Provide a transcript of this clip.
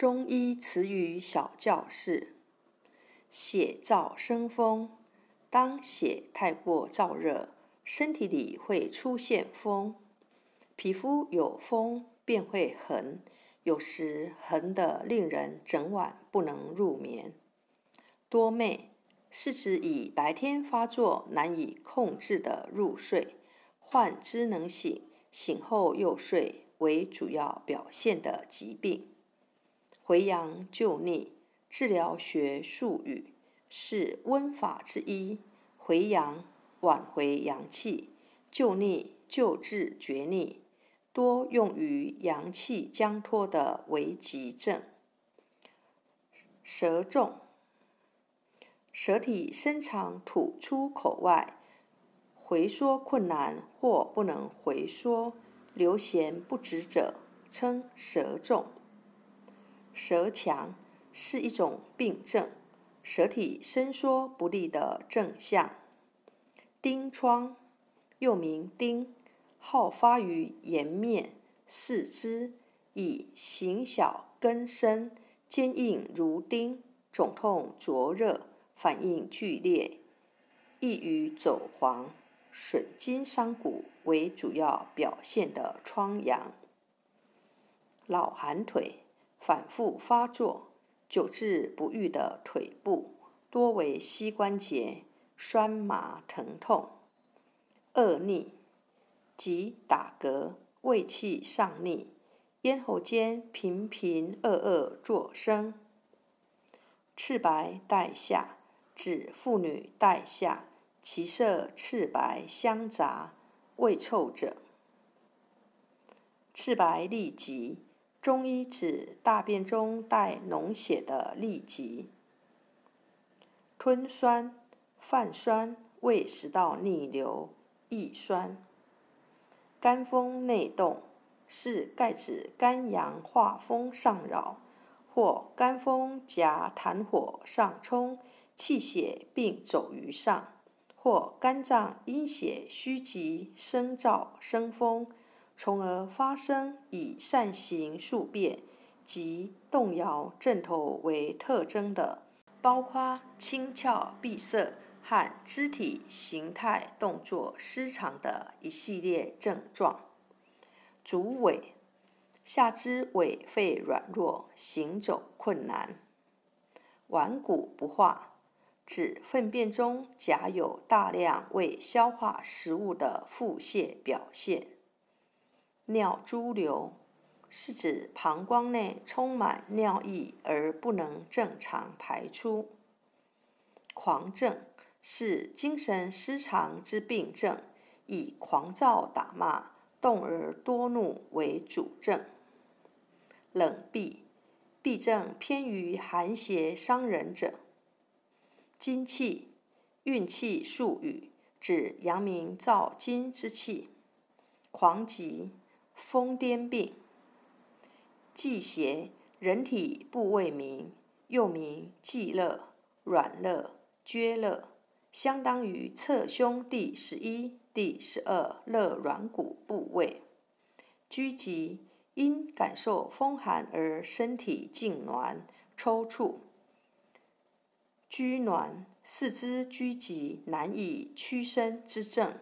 中医词语小教室：血燥生风，当血太过燥热，身体里会出现风，皮肤有风便会痕，有时痕得令人整晚不能入眠。多寐。是指以白天发作难以控制的入睡，患之能醒，醒后又睡为主要表现的疾病。回阳救逆，治疗学术语，是温法之一。回阳，挽回阳气；救逆，救治绝逆，多用于阳气将脱的危急症。舌重，舌体伸长吐出口外，回缩困难或不能回缩，流涎不止者，称舌重。舌强是一种病症，舌体伸缩不利的症象。疔疮又名疔，好发于颜面、四肢，以形小根深，坚硬如钉，肿痛灼热，反应剧烈，易于走黄、损筋伤骨为主要表现的疮疡。老寒腿。反复发作、久治不愈的腿部，多为膝关节酸麻疼痛。恶逆即打嗝、胃气上逆、咽喉间频频恶恶作声。赤白带下指妇女带下，其色赤白相杂，味臭者。赤白痢疾。中医指大便中带脓血的痢疾，吞酸、泛酸、胃食道逆流、易酸。肝风内动是盖指肝阳化风上扰，或肝风夹痰火上冲，气血并走于上，或肝脏阴血虚极生燥生风。从而发生以善行宿便及动摇正头为特征的，包括轻巧闭塞和肢体形态动作失常的一系列症状。足痿，下肢痿肺软弱，行走困难。顽固不化，指粪便中夹有大量未消化食物的腹泻表现。尿潴留是指膀胱内充满尿液而不能正常排出。狂症是精神失常之病症，以狂躁打骂、动而多怒为主症。冷痹，痹症偏于寒邪伤人者。精气，运气术语，指阳明造精之气。狂疾。疯癫病，季邪，人体部位名，又名季肋、软肋、厥肋，相当于侧胸第十一、第十二肋软骨部位。拘急，因感受风寒而身体痉挛、抽搐。拘挛，四肢拘急难以屈伸之症。